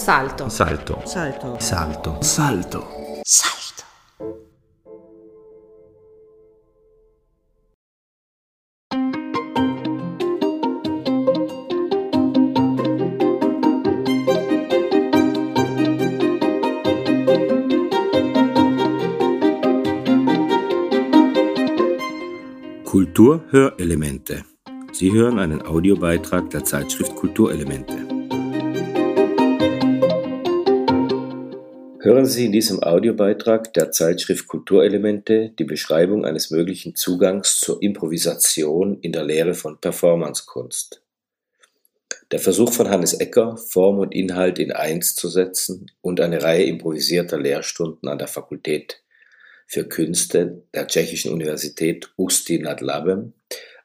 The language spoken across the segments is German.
Salto. Salto. Salto. Salto. Salto. Salto. Kulturhörelemente. Sie hören einen Audiobeitrag der Zeitschrift Kulturelemente. Hören Sie in diesem Audiobeitrag der Zeitschrift Kulturelemente die Beschreibung eines möglichen Zugangs zur Improvisation in der Lehre von Performancekunst. Der Versuch von Hannes Ecker, Form und Inhalt in eins zu setzen und eine Reihe improvisierter Lehrstunden an der Fakultät für Künste der tschechischen Universität Ústí nad Labem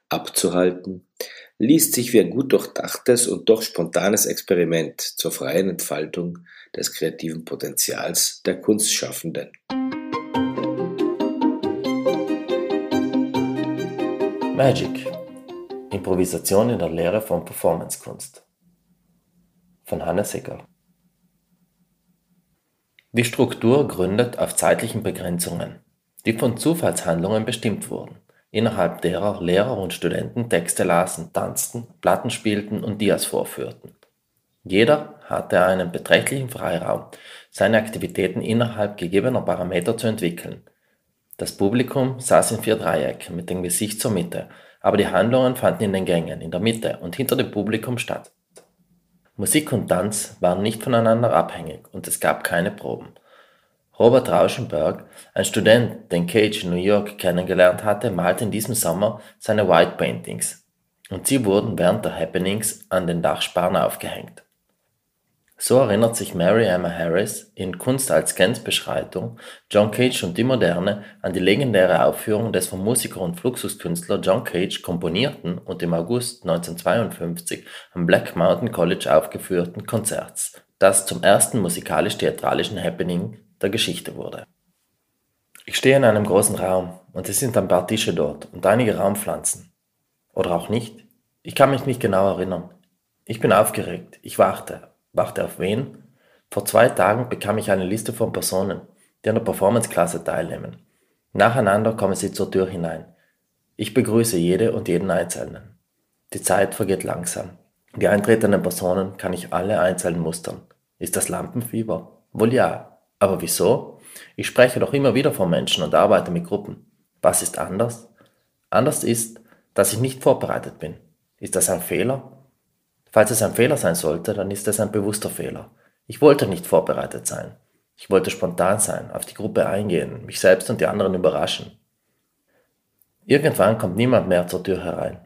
abzuhalten, liest sich wie ein gut durchdachtes und doch spontanes Experiment zur freien Entfaltung des kreativen Potenzials der Kunstschaffenden. Magic. Improvisation in der Lehre von Performancekunst. Von Hannes Ecker. Die Struktur gründet auf zeitlichen Begrenzungen, die von Zufallshandlungen bestimmt wurden, innerhalb derer Lehrer und Studenten Texte lasen, tanzten, Platten spielten und Dias vorführten. Jeder hatte einen beträchtlichen Freiraum, seine Aktivitäten innerhalb gegebener Parameter zu entwickeln. Das Publikum saß in vier Dreiecken mit dem Gesicht zur Mitte, aber die Handlungen fanden in den Gängen, in der Mitte und hinter dem Publikum statt. Musik und Tanz waren nicht voneinander abhängig und es gab keine Proben. Robert Rauschenberg, ein Student, den Cage in New York kennengelernt hatte, malte in diesem Sommer seine White Paintings und sie wurden während der Happenings an den Dachsparren aufgehängt. So erinnert sich Mary Emma Harris in Kunst als Grenzbeschreitung John Cage und die Moderne an die legendäre Aufführung des vom Musiker und Fluxuskünstler John Cage komponierten und im August 1952 am Black Mountain College aufgeführten Konzerts, das zum ersten musikalisch-theatralischen Happening der Geschichte wurde. Ich stehe in einem großen Raum und es sind ein paar Tische dort und einige Raumpflanzen. Oder auch nicht. Ich kann mich nicht genau erinnern. Ich bin aufgeregt. Ich warte, Warte auf wen? Vor zwei Tagen bekam ich eine Liste von Personen, die an der Performance-Klasse teilnehmen. Nacheinander kommen sie zur Tür hinein. Ich begrüße jede und jeden Einzelnen. Die Zeit vergeht langsam. Die eintretenden Personen kann ich alle einzeln mustern. Ist das Lampenfieber? Wohl ja. Aber wieso? Ich spreche doch immer wieder von Menschen und arbeite mit Gruppen. Was ist anders? Anders ist, dass ich nicht vorbereitet bin. Ist das ein Fehler? Falls es ein Fehler sein sollte, dann ist es ein bewusster Fehler. Ich wollte nicht vorbereitet sein. Ich wollte spontan sein, auf die Gruppe eingehen, mich selbst und die anderen überraschen. Irgendwann kommt niemand mehr zur Tür herein.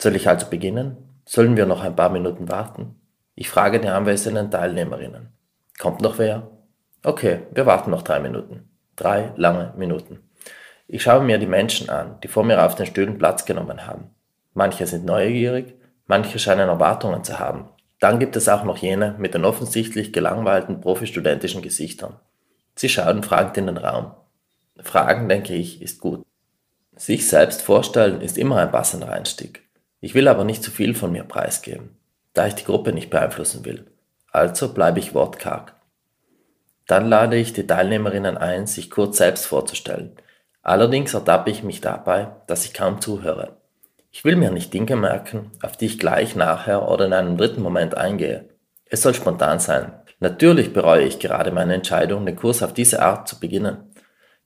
Soll ich also beginnen? Sollen wir noch ein paar Minuten warten? Ich frage die anwesenden Teilnehmerinnen. Kommt noch wer? Okay, wir warten noch drei Minuten. Drei lange Minuten. Ich schaue mir die Menschen an, die vor mir auf den Stühlen Platz genommen haben. Manche sind neugierig, Manche scheinen Erwartungen zu haben. Dann gibt es auch noch jene mit den offensichtlich gelangweilten profistudentischen Gesichtern. Sie schauen fragend in den Raum. Fragen, denke ich, ist gut. Sich selbst vorstellen ist immer ein passender Einstieg. Ich will aber nicht zu viel von mir preisgeben, da ich die Gruppe nicht beeinflussen will. Also bleibe ich wortkarg. Dann lade ich die Teilnehmerinnen ein, sich kurz selbst vorzustellen. Allerdings ertappe ich mich dabei, dass ich kaum zuhöre. Ich will mir nicht Dinge merken, auf die ich gleich nachher oder in einem dritten Moment eingehe. Es soll spontan sein. Natürlich bereue ich gerade meine Entscheidung, den Kurs auf diese Art zu beginnen.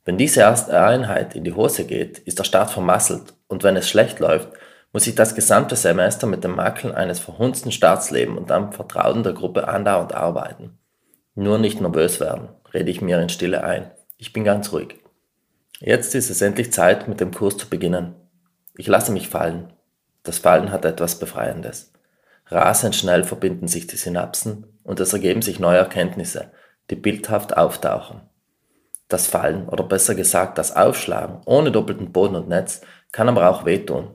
Wenn diese erste Einheit in die Hose geht, ist der Start vermasselt und wenn es schlecht läuft, muss ich das gesamte Semester mit den Makeln eines verhunzten Starts leben und am Vertrauen der Gruppe andauernd arbeiten. Nur nicht nervös werden, rede ich mir in Stille ein. Ich bin ganz ruhig. Jetzt ist es endlich Zeit, mit dem Kurs zu beginnen. Ich lasse mich fallen. Das Fallen hat etwas Befreiendes. Rasend schnell verbinden sich die Synapsen und es ergeben sich neue Erkenntnisse, die bildhaft auftauchen. Das Fallen oder besser gesagt das Aufschlagen ohne doppelten Boden und Netz kann aber auch wehtun.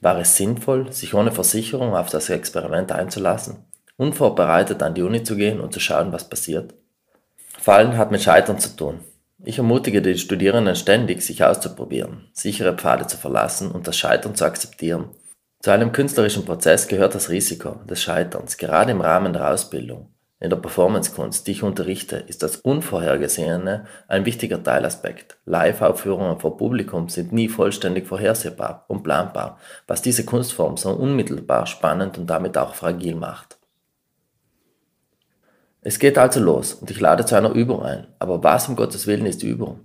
War es sinnvoll, sich ohne Versicherung auf das Experiment einzulassen, unvorbereitet an die Uni zu gehen und zu schauen, was passiert? Fallen hat mit Scheitern zu tun. Ich ermutige die Studierenden ständig, sich auszuprobieren, sichere Pfade zu verlassen und das Scheitern zu akzeptieren. Zu einem künstlerischen Prozess gehört das Risiko des Scheiterns, gerade im Rahmen der Ausbildung. In der Performancekunst, die ich unterrichte, ist das Unvorhergesehene ein wichtiger Teilaspekt. Live-Aufführungen vor Publikum sind nie vollständig vorhersehbar und planbar, was diese Kunstform so unmittelbar spannend und damit auch fragil macht. Es geht also los und ich lade zu einer Übung ein. Aber was um Gottes Willen ist Übung?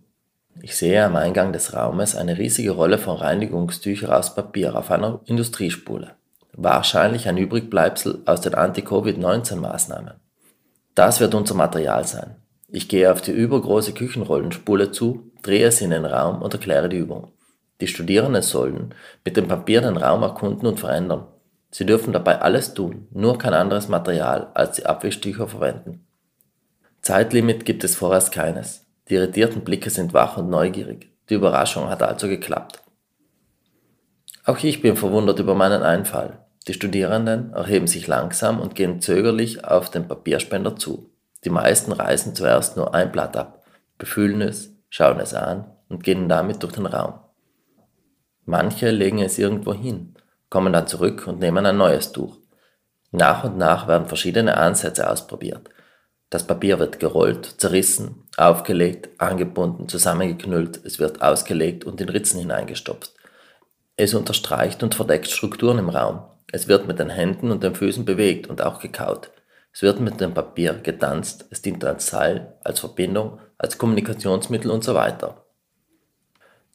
Ich sehe am Eingang des Raumes eine riesige Rolle von Reinigungstüchern aus Papier auf einer Industriespule. Wahrscheinlich ein Übrigbleibsel aus den Anti-Covid-19-Maßnahmen. Das wird unser Material sein. Ich gehe auf die übergroße Küchenrollenspule zu, drehe sie in den Raum und erkläre die Übung. Die Studierenden sollen mit dem Papier den Raum erkunden und verändern. Sie dürfen dabei alles tun, nur kein anderes Material als die Abwischtücher verwenden. Zeitlimit gibt es vorerst keines. Die irritierten Blicke sind wach und neugierig. Die Überraschung hat also geklappt. Auch ich bin verwundert über meinen Einfall. Die Studierenden erheben sich langsam und gehen zögerlich auf den Papierspender zu. Die meisten reißen zuerst nur ein Blatt ab, befühlen es, schauen es an und gehen damit durch den Raum. Manche legen es irgendwo hin, kommen dann zurück und nehmen ein neues Tuch. Nach und nach werden verschiedene Ansätze ausprobiert. Das Papier wird gerollt, zerrissen, aufgelegt, angebunden, zusammengeknüllt, es wird ausgelegt und in Ritzen hineingestopft. Es unterstreicht und verdeckt Strukturen im Raum, es wird mit den Händen und den Füßen bewegt und auch gekaut. Es wird mit dem Papier getanzt, es dient als Seil, als Verbindung, als Kommunikationsmittel und so weiter.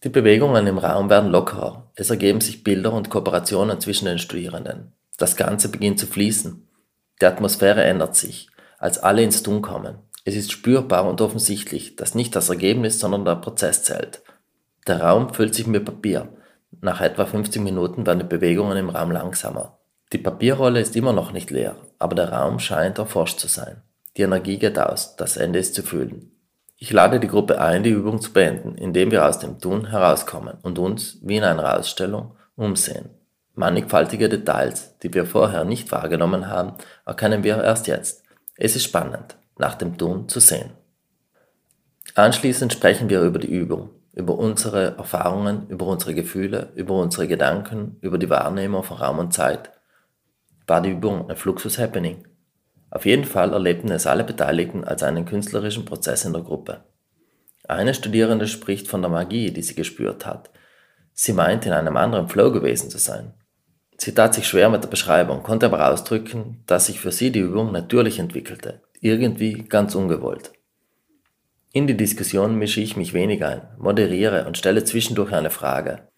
Die Bewegungen im Raum werden lockerer, es ergeben sich Bilder und Kooperationen zwischen den Studierenden. Das Ganze beginnt zu fließen. Die Atmosphäre ändert sich, als alle ins Tun kommen. Es ist spürbar und offensichtlich, dass nicht das Ergebnis, sondern der Prozess zählt. Der Raum füllt sich mit Papier, nach etwa 50 Minuten werden die Bewegungen im Raum langsamer. Die Papierrolle ist immer noch nicht leer, aber der Raum scheint erforscht zu sein. Die Energie geht aus, das Ende ist zu fühlen. Ich lade die Gruppe ein, die Übung zu beenden, indem wir aus dem Tun herauskommen und uns, wie in einer Ausstellung, umsehen. Mannigfaltige Details, die wir vorher nicht wahrgenommen haben, erkennen wir erst jetzt. Es ist spannend, nach dem Tun zu sehen. Anschließend sprechen wir über die Übung, über unsere Erfahrungen, über unsere Gefühle, über unsere Gedanken, über die Wahrnehmung von Raum und Zeit. War die Übung ein Fluxus Happening? Auf jeden Fall erlebten es alle Beteiligten als einen künstlerischen Prozess in der Gruppe. Eine Studierende spricht von der Magie, die sie gespürt hat. Sie meint, in einem anderen Flow gewesen zu sein. Sie tat sich schwer mit der Beschreibung, konnte aber ausdrücken, dass sich für sie die Übung natürlich entwickelte, irgendwie ganz ungewollt. In die Diskussion mische ich mich wenig ein, moderiere und stelle zwischendurch eine Frage.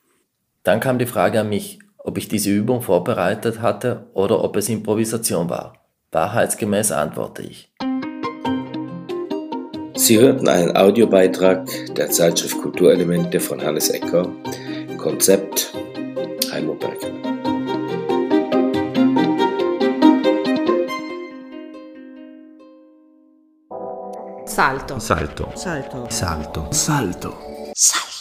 Dann kam die Frage an mich, ob ich diese Übung vorbereitet hatte oder ob es Improvisation war. Wahrheitsgemäß antworte ich. Sie hörten einen Audiobeitrag der Zeitschrift Kulturelemente von Hannes Ecker. Konzept Heimo Berger. Salto. Salto. Salto. Salto. Salto. Salto.